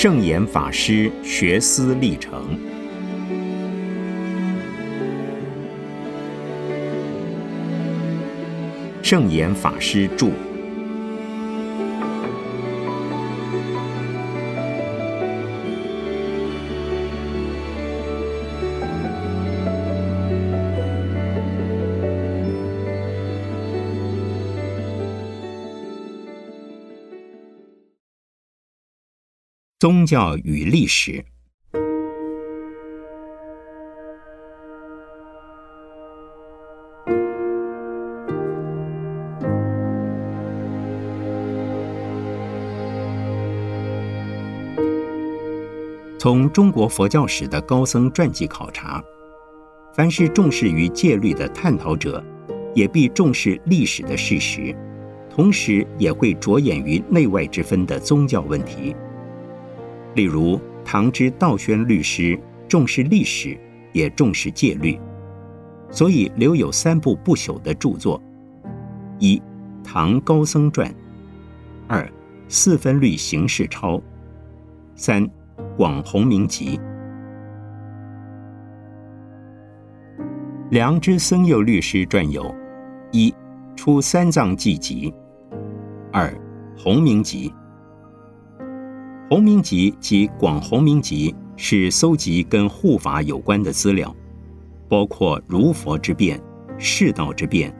圣严法师学思历程。圣严法师著。宗教与历史。从中国佛教史的高僧传记考察，凡是重视于戒律的探讨者，也必重视历史的事实，同时也会着眼于内外之分的宗教问题。例如，唐之道宣律师重视历史，也重视戒律，所以留有三部不朽的著作：一《唐高僧传》，二《四分律行事钞》，三《广弘明集》。良知僧佑律师传有：一《出三藏记集》，二《弘明集》。《弘明集》及《广弘明集》是搜集跟护法有关的资料，包括如佛之变、世道之变、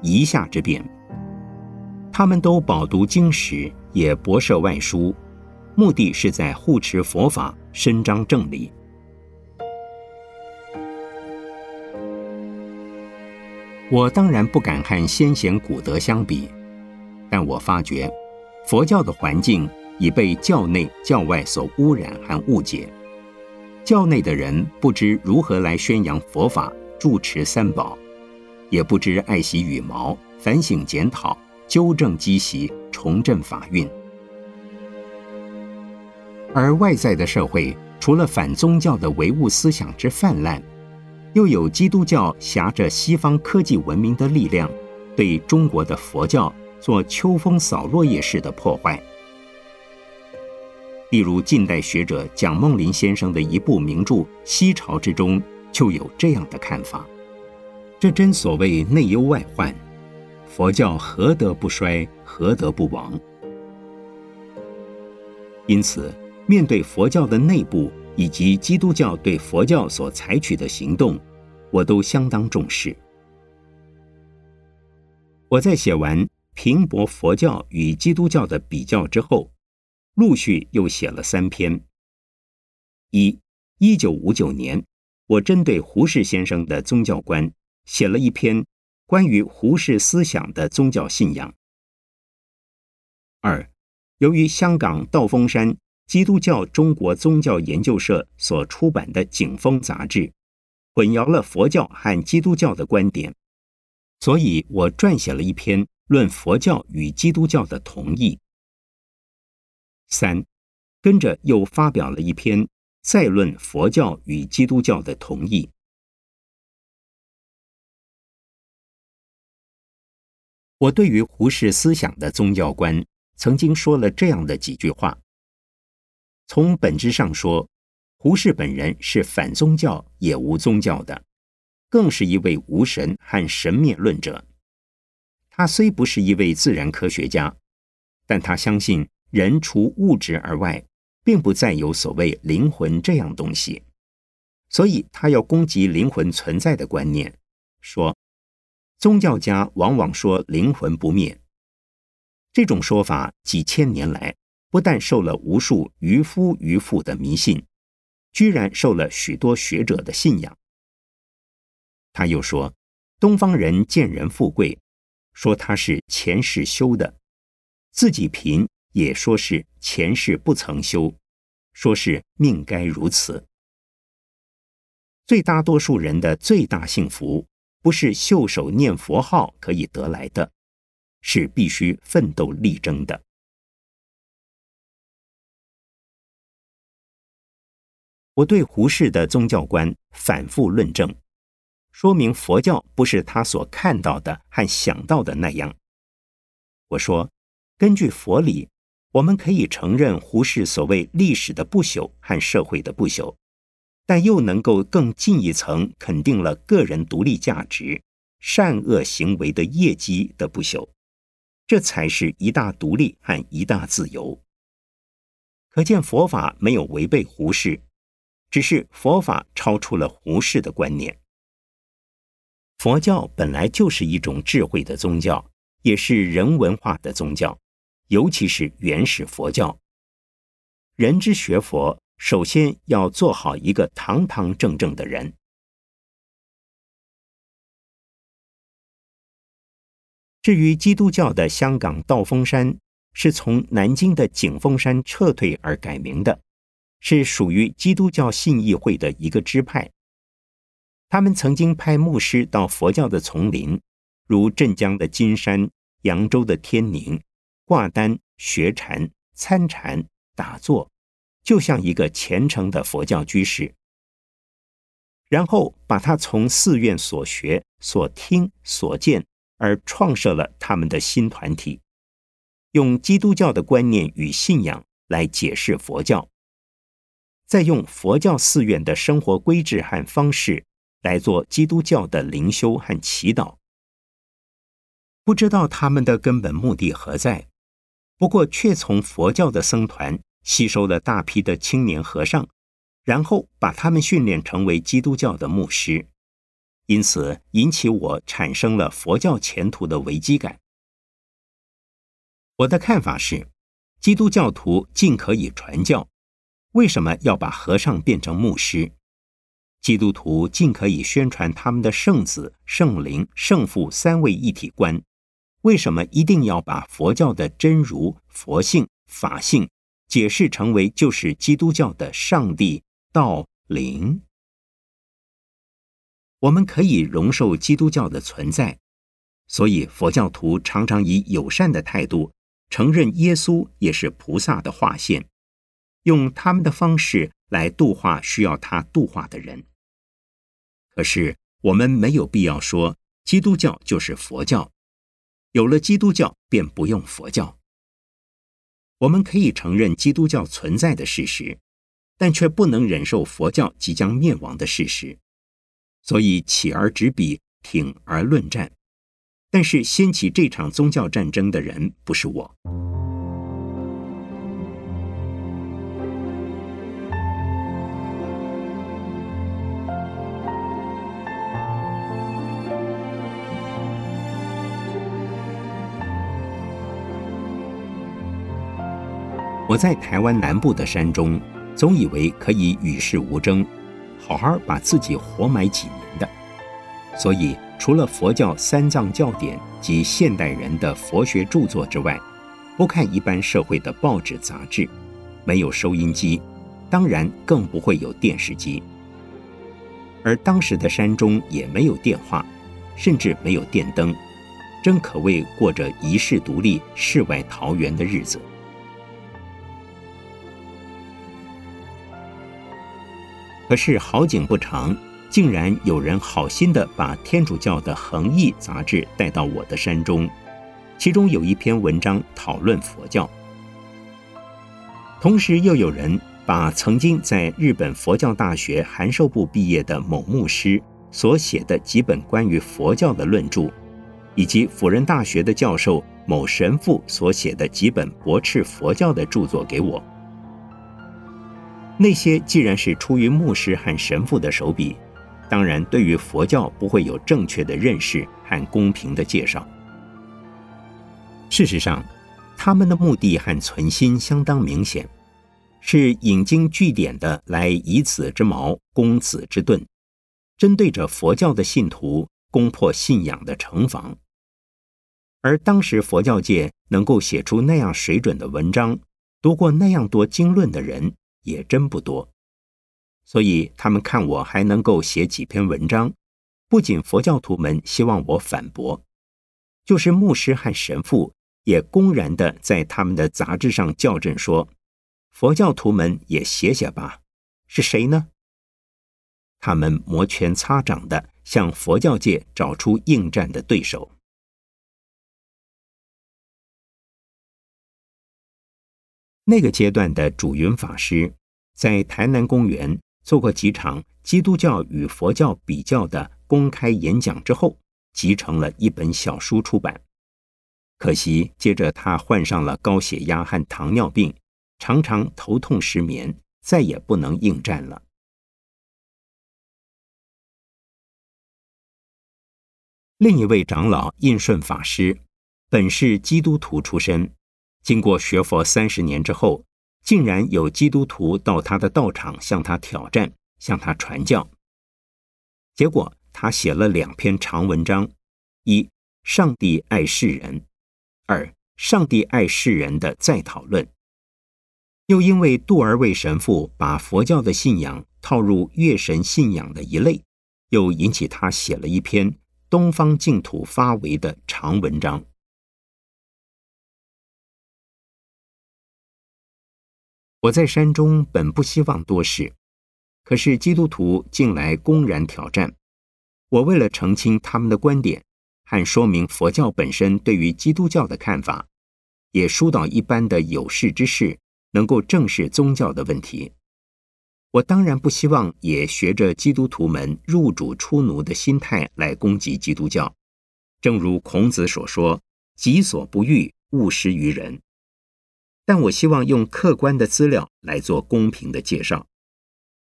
夷夏之变。他们都饱读经史，也博涉外书，目的是在护持佛法、伸张正理。我当然不敢和先贤古德相比，但我发觉佛教的环境。已被教内教外所污染和误解。教内的人不知如何来宣扬佛法、住持三宝，也不知爱惜羽毛、反省检讨、纠正积习、重振法运。而外在的社会，除了反宗教的唯物思想之泛滥，又有基督教挟着西方科技文明的力量，对中国的佛教做秋风扫落叶式的破坏。例如，近代学者蒋梦麟先生的一部名著《西朝》之中，就有这样的看法：这真所谓内忧外患，佛教何得不衰，何得不亡？因此，面对佛教的内部以及基督教对佛教所采取的行动，我都相当重视。我在写完平驳佛教与基督教的比较之后。陆续又写了三篇。一，一九五九年，我针对胡适先生的宗教观写了一篇关于胡适思想的宗教信仰。二，由于香港道风山基督教中国宗教研究社所出版的《景风》杂志，混淆了佛教和基督教的观点，所以我撰写了一篇论佛教与基督教的同义。三，跟着又发表了一篇再论佛教与基督教的同义。我对于胡适思想的宗教观，曾经说了这样的几句话：从本质上说，胡适本人是反宗教也无宗教的，更是一位无神和神灭论者。他虽不是一位自然科学家，但他相信。人除物质而外，并不再有所谓灵魂这样东西，所以他要攻击灵魂存在的观念，说宗教家往往说灵魂不灭，这种说法几千年来不但受了无数渔夫渔妇的迷信，居然受了许多学者的信仰。他又说，东方人见人富贵，说他是前世修的，自己贫。也说是前世不曾修，说是命该如此。最大多数人的最大幸福，不是袖手念佛号可以得来的，是必须奋斗力争的。我对胡适的宗教观反复论证，说明佛教不是他所看到的和想到的那样。我说，根据佛理。我们可以承认胡适所谓历史的不朽和社会的不朽，但又能够更进一层肯定了个人独立价值、善恶行为的业绩的不朽，这才是一大独立和一大自由。可见佛法没有违背胡适，只是佛法超出了胡适的观念。佛教本来就是一种智慧的宗教，也是人文化的宗教，尤其是原始佛教。人之学佛，首先要做好一个堂堂正正的人。至于基督教的香港道风山。是从南京的景峰山撤退而改名的，是属于基督教信义会的一个支派。他们曾经派牧师到佛教的丛林，如镇江的金山、扬州的天宁，挂单、学禅、参禅、打坐，就像一个虔诚的佛教居士。然后把他从寺院所学、所听、所见，而创设了他们的新团体。用基督教的观念与信仰来解释佛教，再用佛教寺院的生活规制和方式来做基督教的灵修和祈祷。不知道他们的根本目的何在，不过却从佛教的僧团吸收了大批的青年和尚，然后把他们训练成为基督教的牧师，因此引起我产生了佛教前途的危机感。我的看法是，基督教徒尽可以传教，为什么要把和尚变成牧师？基督徒尽可以宣传他们的圣子、圣灵、圣父三位一体观，为什么一定要把佛教的真如、佛性、法性解释成为就是基督教的上帝、道、灵？我们可以容受基督教的存在，所以佛教徒常常以友善的态度。承认耶稣也是菩萨的化现，用他们的方式来度化需要他度化的人。可是我们没有必要说基督教就是佛教，有了基督教便不用佛教。我们可以承认基督教存在的事实，但却不能忍受佛教即将灭亡的事实。所以起而执笔，挺而论战。但是掀起这场宗教战争的人不是我。我在台湾南部的山中，总以为可以与世无争，好好把自己活埋几年的，所以。除了佛教三藏教典及现代人的佛学著作之外，不看一般社会的报纸杂志，没有收音机，当然更不会有电视机。而当时的山中也没有电话，甚至没有电灯，真可谓过着一世独立、世外桃源的日子。可是好景不长。竟然有人好心的把天主教的《恒毅》杂志带到我的山中，其中有一篇文章讨论佛教。同时，又有人把曾经在日本佛教大学函授部毕业的某牧师所写的几本关于佛教的论著，以及辅仁大学的教授某神父所写的几本驳斥佛教的著作给我。那些既然是出于牧师和神父的手笔。当然，对于佛教不会有正确的认识和公平的介绍。事实上，他们的目的和存心相当明显，是引经据典的来以此之矛攻此之盾，针对着佛教的信徒攻破信仰的城防。而当时佛教界能够写出那样水准的文章，读过那样多经论的人也真不多。所以他们看我还能够写几篇文章，不仅佛教徒们希望我反驳，就是牧师和神父也公然的在他们的杂志上校正说：“佛教徒们也写写吧。”是谁呢？他们摩拳擦掌的向佛教界找出应战的对手。那个阶段的主云法师在台南公园做过几场基督教与佛教比较的公开演讲之后，集成了一本小书出版。可惜，接着他患上了高血压和糖尿病，常常头痛失眠，再也不能应战了。另一位长老印顺法师，本是基督徒出身，经过学佛三十年之后，竟然有基督徒到他的道场向他挑战，向他传教。结果他写了两篇长文章：一、上帝爱世人；二、上帝爱世人的再讨论。又因为杜尔卫神父把佛教的信仰套入月神信仰的一类，又引起他写了一篇。东方净土发为的长文章。我在山中本不希望多事，可是基督徒近来公然挑战我，为了澄清他们的观点和说明佛教本身对于基督教的看法，也疏导一般的有识之士能够正视宗教的问题。我当然不希望也学着基督徒们入主出奴的心态来攻击基督教，正如孔子所说：“己所不欲，勿施于人。”但我希望用客观的资料来做公平的介绍。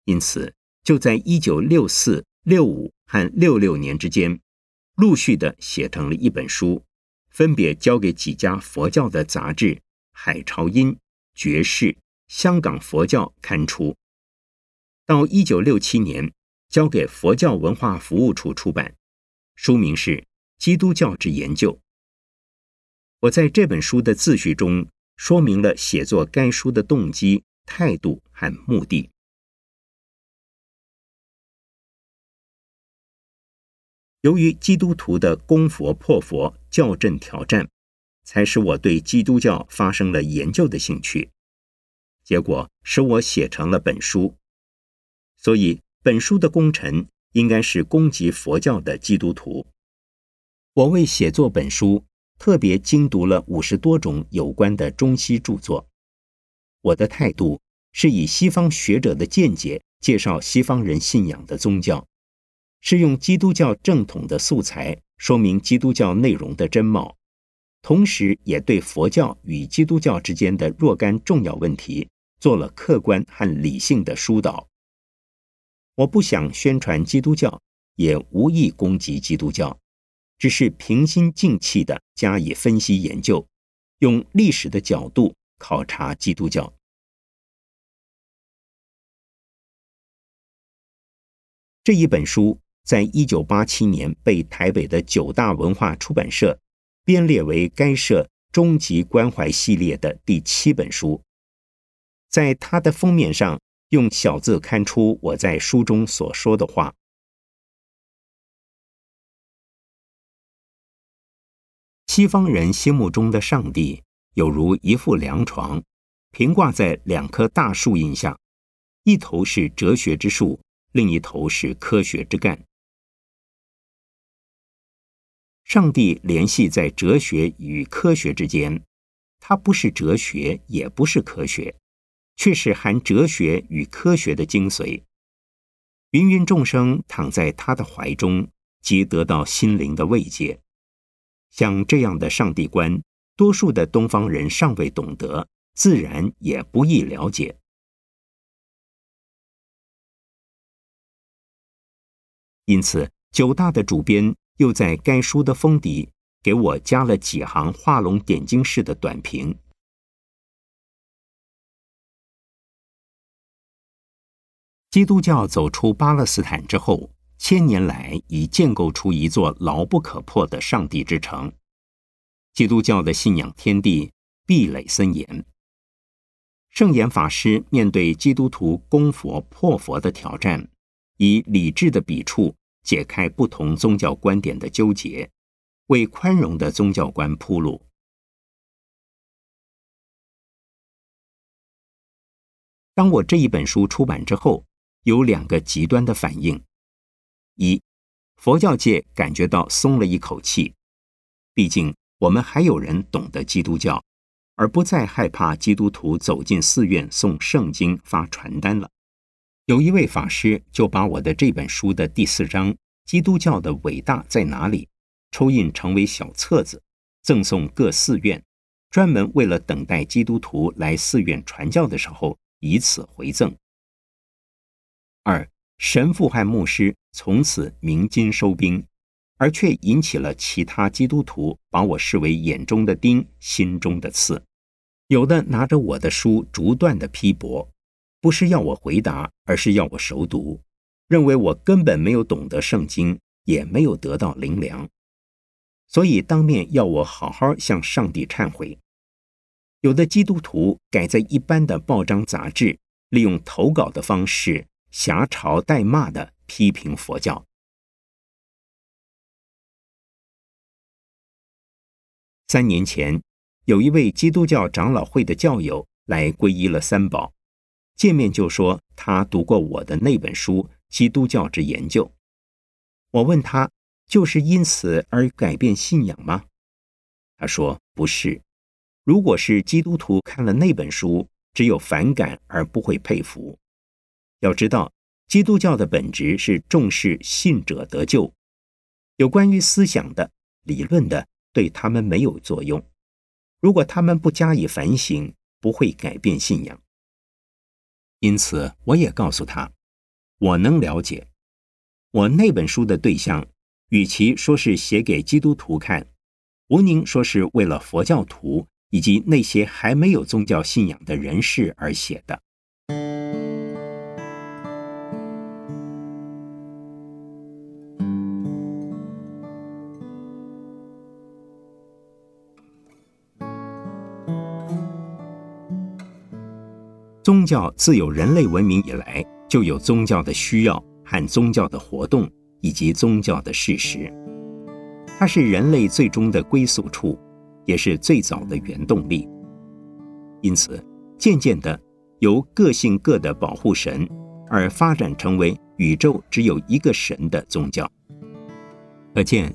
因此，就在一九六四、六五和六六年之间，陆续的写成了一本书，分别交给几家佛教的杂志《海潮音》《爵士》《香港佛教》刊出。到一九六七年，交给佛教文化服务处出版，书名是《基督教之研究》。我在这本书的自序中说明了写作该书的动机、态度和目的。由于基督徒的攻佛破佛、校正挑战，才使我对基督教发生了研究的兴趣，结果使我写成了本书。所以，本书的功臣应该是攻击佛教的基督徒。我为写作本书，特别精读了五十多种有关的中西著作。我的态度是以西方学者的见解介绍西方人信仰的宗教，是用基督教正统的素材说明基督教内容的真貌，同时也对佛教与基督教之间的若干重要问题做了客观和理性的疏导。我不想宣传基督教，也无意攻击基督教，只是平心静气的加以分析研究，用历史的角度考察基督教。这一本书在一九八七年被台北的九大文化出版社编列为该社终极关怀系列的第七本书，在它的封面上。用小字看出我在书中所说的话。西方人心目中的上帝，有如一副凉床，平挂在两棵大树荫下，一头是哲学之树，另一头是科学之干。上帝联系在哲学与科学之间，它不是哲学，也不是科学。却是含哲学与科学的精髓。芸芸众生躺在他的怀中，即得到心灵的慰藉。像这样的上帝观，多数的东方人尚未懂得，自然也不易了解。因此，九大的主编又在该书的封底给我加了几行画龙点睛式的短评。基督教走出巴勒斯坦之后，千年来已建构出一座牢不可破的上帝之城。基督教的信仰天地壁垒森严。圣严法师面对基督徒攻佛破佛的挑战，以理智的笔触解开不同宗教观点的纠结，为宽容的宗教观铺路。当我这一本书出版之后，有两个极端的反应：一，佛教界感觉到松了一口气，毕竟我们还有人懂得基督教，而不再害怕基督徒走进寺院送圣经、发传单了。有一位法师就把我的这本书的第四章《基督教的伟大在哪里》抽印成为小册子，赠送各寺院，专门为了等待基督徒来寺院传教的时候，以此回赠。二神父和牧师从此鸣金收兵，而却引起了其他基督徒把我视为眼中的钉、心中的刺，有的拿着我的书逐段的批驳。不是要我回答，而是要我熟读，认为我根本没有懂得圣经，也没有得到灵粮，所以当面要我好好向上帝忏悔。有的基督徒改在一般的报章杂志，利用投稿的方式狭嘲带骂的批评佛教。三年前，有一位基督教长老会的教友来皈依了三宝。见面就说他读过我的那本书《基督教之研究》。我问他，就是因此而改变信仰吗？他说不是。如果是基督徒看了那本书，只有反感而不会佩服。要知道，基督教的本质是重视信者得救，有关于思想的、理论的，对他们没有作用。如果他们不加以反省，不会改变信仰。因此，我也告诉他，我能了解，我那本书的对象，与其说是写给基督徒看，无宁说是为了佛教徒以及那些还没有宗教信仰的人士而写的。宗教自有人类文明以来，就有宗教的需要和宗教的活动，以及宗教的事实。它是人类最终的归宿处，也是最早的原动力。因此，渐渐的由各性各的保护神，而发展成为宇宙只有一个神的宗教。可见，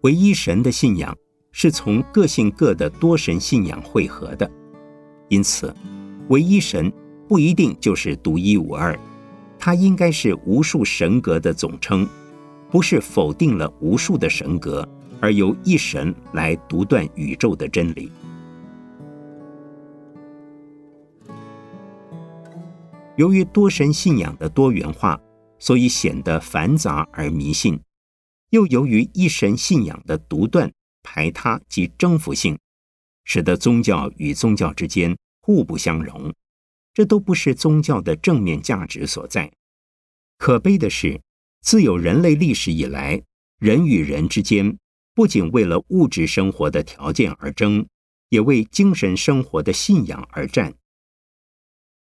唯一神的信仰是从各性各的多神信仰汇合的。因此，唯一神。不一定就是独一无二，它应该是无数神格的总称，不是否定了无数的神格，而由一神来独断宇宙的真理。由于多神信仰的多元化，所以显得繁杂而迷信；又由于一神信仰的独断、排他及征服性，使得宗教与宗教之间互不相容。这都不是宗教的正面价值所在。可悲的是，自有人类历史以来，人与人之间不仅为了物质生活的条件而争，也为精神生活的信仰而战。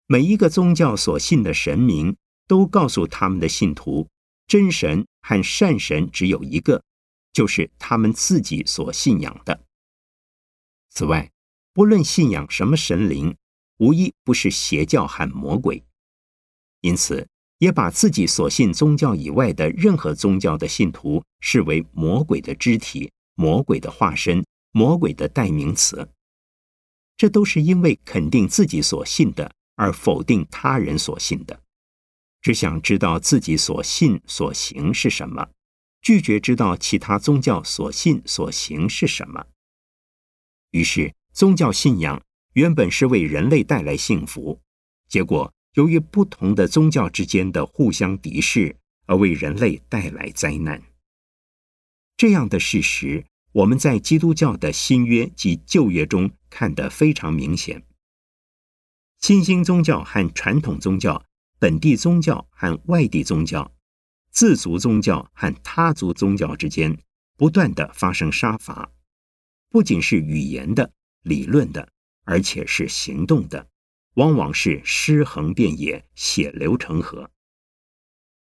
每一个宗教所信的神明，都告诉他们的信徒，真神和善神只有一个，就是他们自己所信仰的。此外，不论信仰什么神灵。无一不是邪教和魔鬼，因此也把自己所信宗教以外的任何宗教的信徒视为魔鬼的肢体、魔鬼的化身、魔鬼的代名词。这都是因为肯定自己所信的，而否定他人所信的，只想知道自己所信所行是什么，拒绝知道其他宗教所信所行是什么。于是宗教信仰。原本是为人类带来幸福，结果由于不同的宗教之间的互相敌视，而为人类带来灾难。这样的事实，我们在基督教的新约及旧约中看得非常明显。新兴宗教和传统宗教、本地宗教和外地宗教、自族宗教和他族宗教之间，不断的发生杀伐，不仅是语言的、理论的。而且是行动的，往往是尸横遍野、血流成河。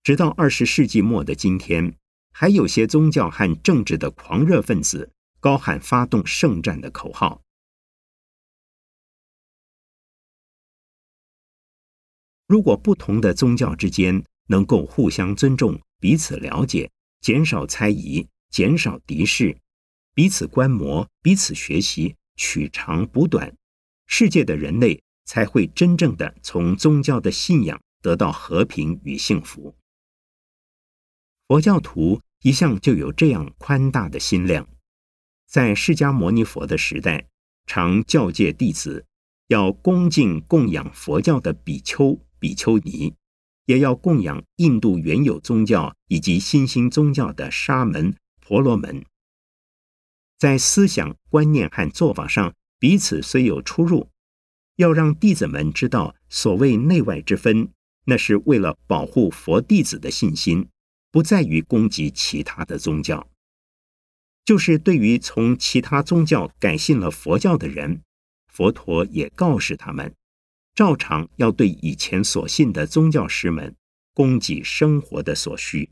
直到二十世纪末的今天，还有些宗教和政治的狂热分子高喊发动圣战的口号。如果不同的宗教之间能够互相尊重、彼此了解、减少猜疑、减少敌视、彼此观摩、彼此学习、取长补短。世界的人类才会真正的从宗教的信仰得到和平与幸福。佛教徒一向就有这样宽大的心量，在释迦牟尼佛的时代，常教诫弟子要恭敬供养佛教的比丘、比丘尼，也要供养印度原有宗教以及新兴宗教的沙门、婆罗门。在思想观念和做法上，彼此虽有出入，要让弟子们知道，所谓内外之分，那是为了保护佛弟子的信心，不在于攻击其他的宗教。就是对于从其他宗教改信了佛教的人，佛陀也告示他们，照常要对以前所信的宗教师们供给生活的所需。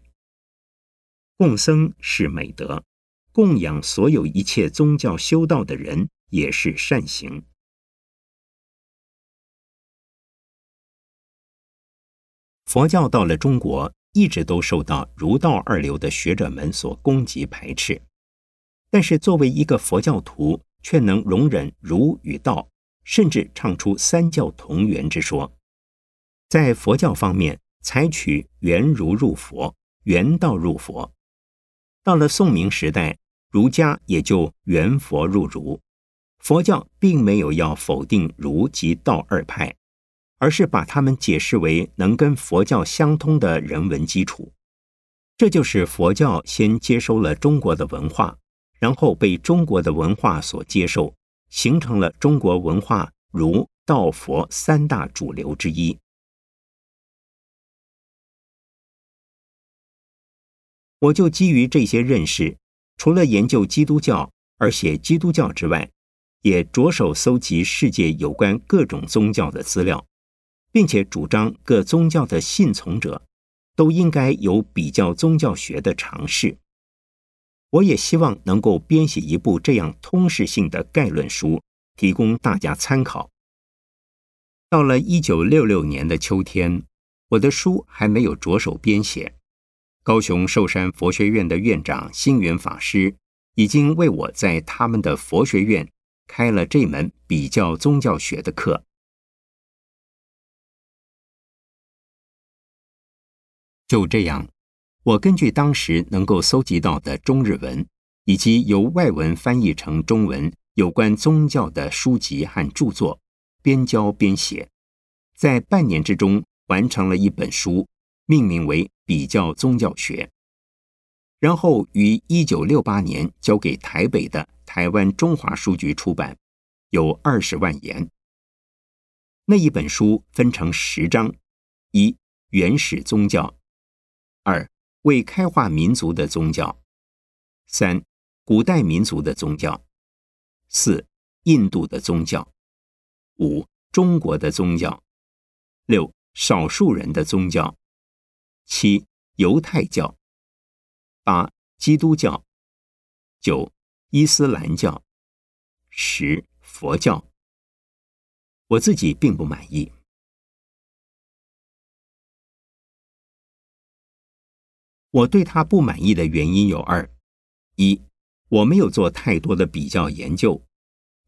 供僧是美德。供养所有一切宗教修道的人也是善行。佛教到了中国，一直都受到儒道二流的学者们所攻击排斥。但是，作为一个佛教徒，却能容忍儒与道，甚至唱出三教同源之说。在佛教方面，采取圆儒入佛，圆道入佛。到了宋明时代。儒家也就圆佛入儒，佛教并没有要否定儒及道二派，而是把他们解释为能跟佛教相通的人文基础。这就是佛教先接收了中国的文化，然后被中国的文化所接受，形成了中国文化儒道佛三大主流之一。我就基于这些认识。除了研究基督教而写基督教之外，也着手搜集世界有关各种宗教的资料，并且主张各宗教的信从者都应该有比较宗教学的尝试。我也希望能够编写一部这样通识性的概论书，提供大家参考。到了一九六六年的秋天，我的书还没有着手编写。高雄寿山佛学院的院长星云法师已经为我在他们的佛学院开了这门比较宗教学的课。就这样，我根据当时能够搜集到的中日文以及由外文翻译成中文有关宗教的书籍和著作，边教边写，在半年之中完成了一本书。命名为《比较宗教学》，然后于一九六八年交给台北的台湾中华书局出版，有二十万言。那一本书分成十章：一、原始宗教；二、为开化民族的宗教；三、古代民族的宗教；四、印度的宗教；五、中国的宗教；六、少数人的宗教。七、犹太教；八、基督教；九、伊斯兰教；十、佛教。我自己并不满意。我对他不满意的原因有二：一，我没有做太多的比较研究，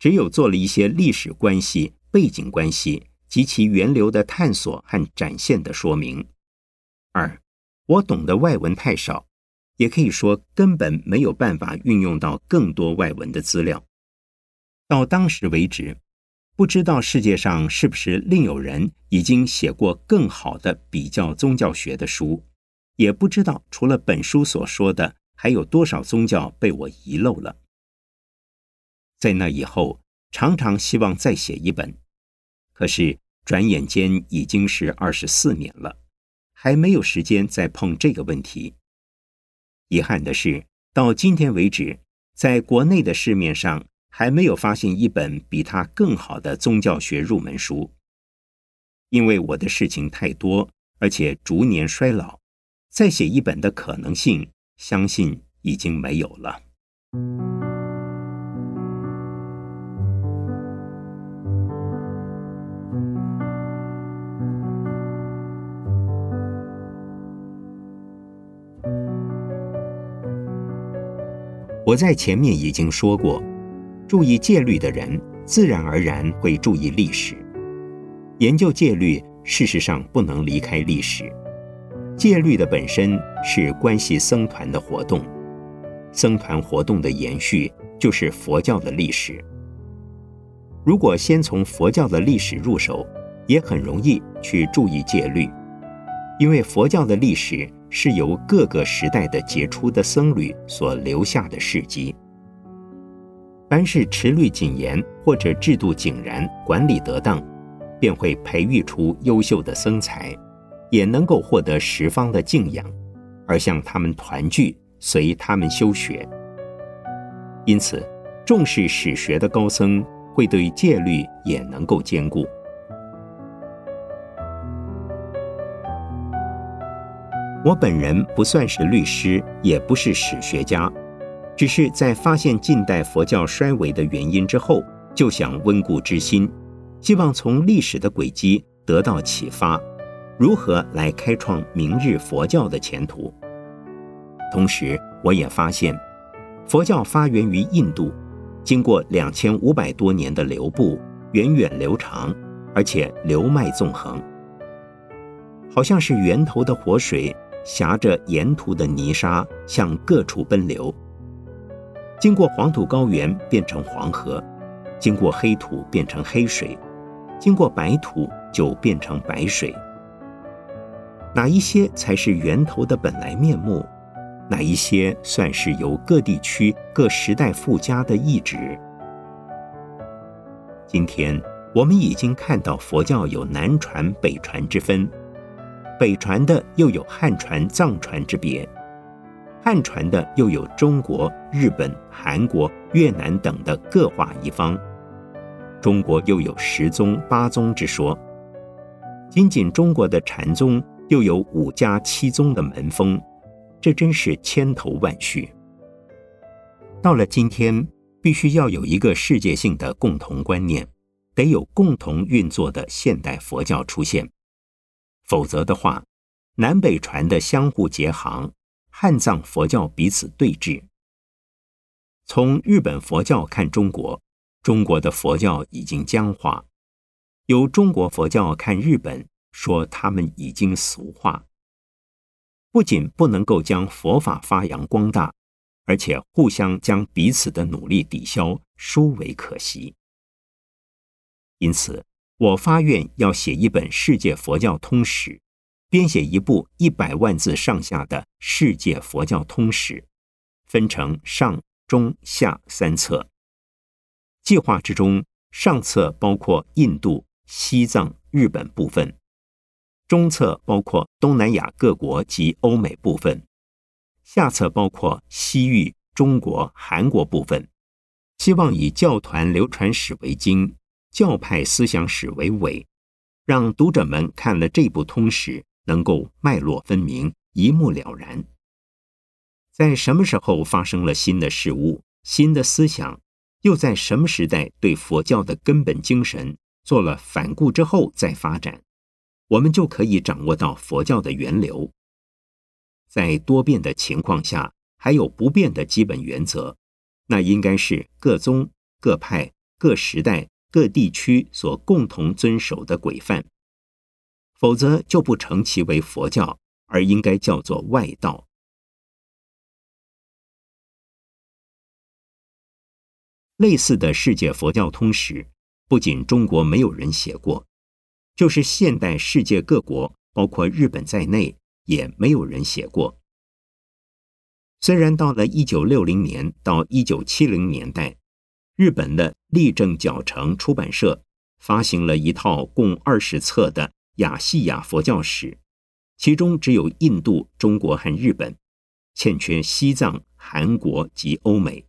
只有做了一些历史关系、背景关系及其源流的探索和展现的说明。二，我懂得外文太少，也可以说根本没有办法运用到更多外文的资料。到当时为止，不知道世界上是不是另有人已经写过更好的比较宗教学的书，也不知道除了本书所说的，还有多少宗教被我遗漏了。在那以后，常常希望再写一本，可是转眼间已经是二十四年了。还没有时间再碰这个问题。遗憾的是，到今天为止，在国内的市面上还没有发现一本比他更好的宗教学入门书。因为我的事情太多，而且逐年衰老，再写一本的可能性，相信已经没有了。我在前面已经说过，注意戒律的人自然而然会注意历史。研究戒律，事实上不能离开历史。戒律的本身是关系僧团的活动，僧团活动的延续就是佛教的历史。如果先从佛教的历史入手，也很容易去注意戒律，因为佛教的历史是由各个时代的杰出的僧侣所留下的事迹。凡是持律谨严或者制度井然、管理得当，便会培育出优秀的僧才，也能够获得十方的敬仰，而向他们团聚，随他们修学。因此，重视史学的高僧会对戒律也能够兼顾。我本人不算是律师，也不是史学家，只是在发现近代佛教衰微的原因之后，就想温故知新，希望从历史的轨迹得到启发，如何来开创明日佛教的前途。同时，我也发现，佛教发源于印度，经过两千五百多年的流布，源远流长，而且流脉纵横，好像是源头的活水。挟着沿途的泥沙向各处奔流，经过黄土高原变成黄河，经过黑土变成黑水，经过白土就变成白水。哪一些才是源头的本来面目？哪一些算是由各地区各时代附加的意志？今天我们已经看到佛教有南传北传之分。北传的又有汉传、藏传之别，汉传的又有中国、日本、韩国、越南等的各化一方，中国又有十宗八宗之说。仅仅中国的禅宗又有五家七宗的门风，这真是千头万绪。到了今天，必须要有一个世界性的共同观念，得有共同运作的现代佛教出现。否则的话，南北传的相互结行，汉藏佛教彼此对峙。从日本佛教看中国，中国的佛教已经僵化；由中国佛教看日本，说他们已经俗化。不仅不能够将佛法发扬光大，而且互相将彼此的努力抵消，殊为可惜。因此。我发愿要写一本世界佛教通史，编写一部一百万字上下的世界佛教通史，分成上、中、下三册。计划之中，上册包括印度、西藏、日本部分；中册包括东南亚各国及欧美部分；下册包括西域、中国、韩国部分。希望以教团流传史为经。教派思想史为尾，让读者们看了这部通史，能够脉络分明，一目了然。在什么时候发生了新的事物、新的思想，又在什么时代对佛教的根本精神做了反顾之后再发展，我们就可以掌握到佛教的源流。在多变的情况下，还有不变的基本原则，那应该是各宗、各派、各时代。各地区所共同遵守的规范，否则就不成其为佛教，而应该叫做外道。类似的世界佛教通史，不仅中国没有人写过，就是现代世界各国，包括日本在内，也没有人写过。虽然到了一九六零年到一九七零年代。日本的立正角成出版社发行了一套共二十册的《亚细亚佛教史》，其中只有印度、中国和日本，欠缺西藏、韩国及欧美。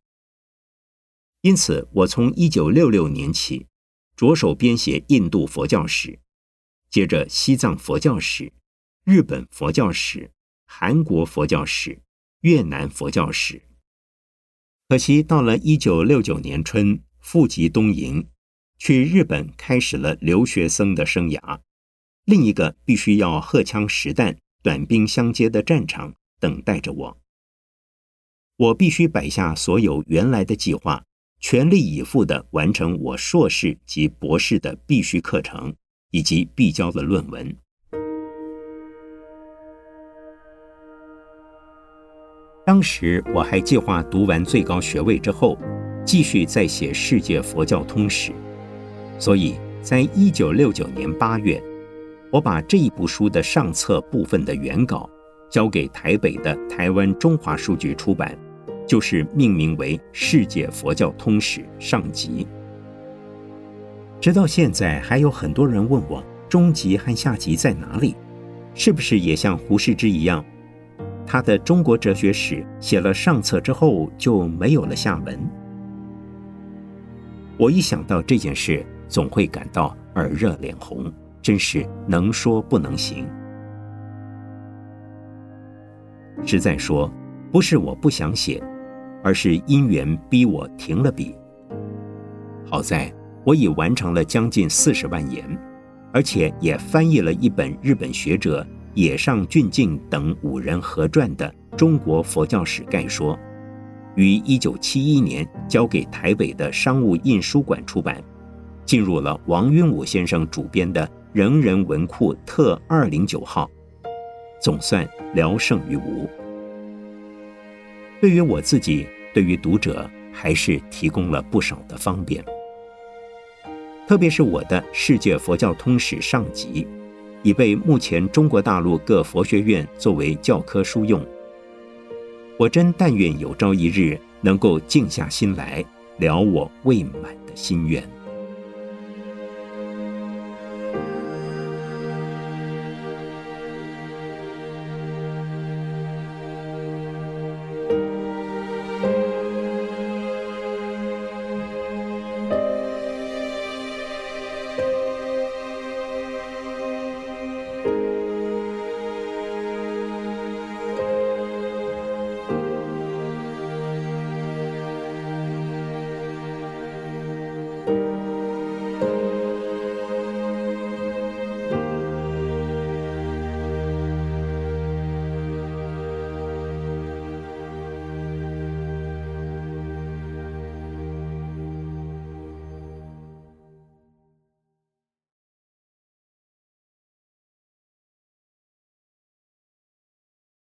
因此，我从一九六六年起着手编写印度佛教史，接着西藏佛教史、日本佛教史、韩国佛教史、越南佛教史。可惜到了一九六九年春，复籍东瀛，去日本开始了留学生的生涯。另一个必须要荷枪实弹、短兵相接的战场等待着我。我必须摆下所有原来的计划，全力以赴地完成我硕士及博士的必须课程以及必交的论文。当时我还计划读完最高学位之后，继续再写《世界佛教通史》，所以在一九六九年八月，我把这一部书的上册部分的原稿交给台北的台湾中华书局出版。就是命名为《世界佛教通史》上集。直到现在，还有很多人问我中集和下集在哪里，是不是也像胡适之一样，他的《中国哲学史》写了上册之后就没有了下文？我一想到这件事，总会感到耳热脸红，真是能说不能行。实在说，不是我不想写。而是因缘逼我停了笔。好在我已完成了将近四十万言，而且也翻译了一本日本学者野上俊敬等五人合撰的《中国佛教史概说》，于一九七一年交给台北的商务印书馆出版，进入了王云武先生主编的人人文库特二零九号，总算聊胜于无。对于我自己，对于读者，还是提供了不少的方便。特别是我的《世界佛教通史》上集，已被目前中国大陆各佛学院作为教科书用。我真但愿有朝一日能够静下心来，了我未满的心愿。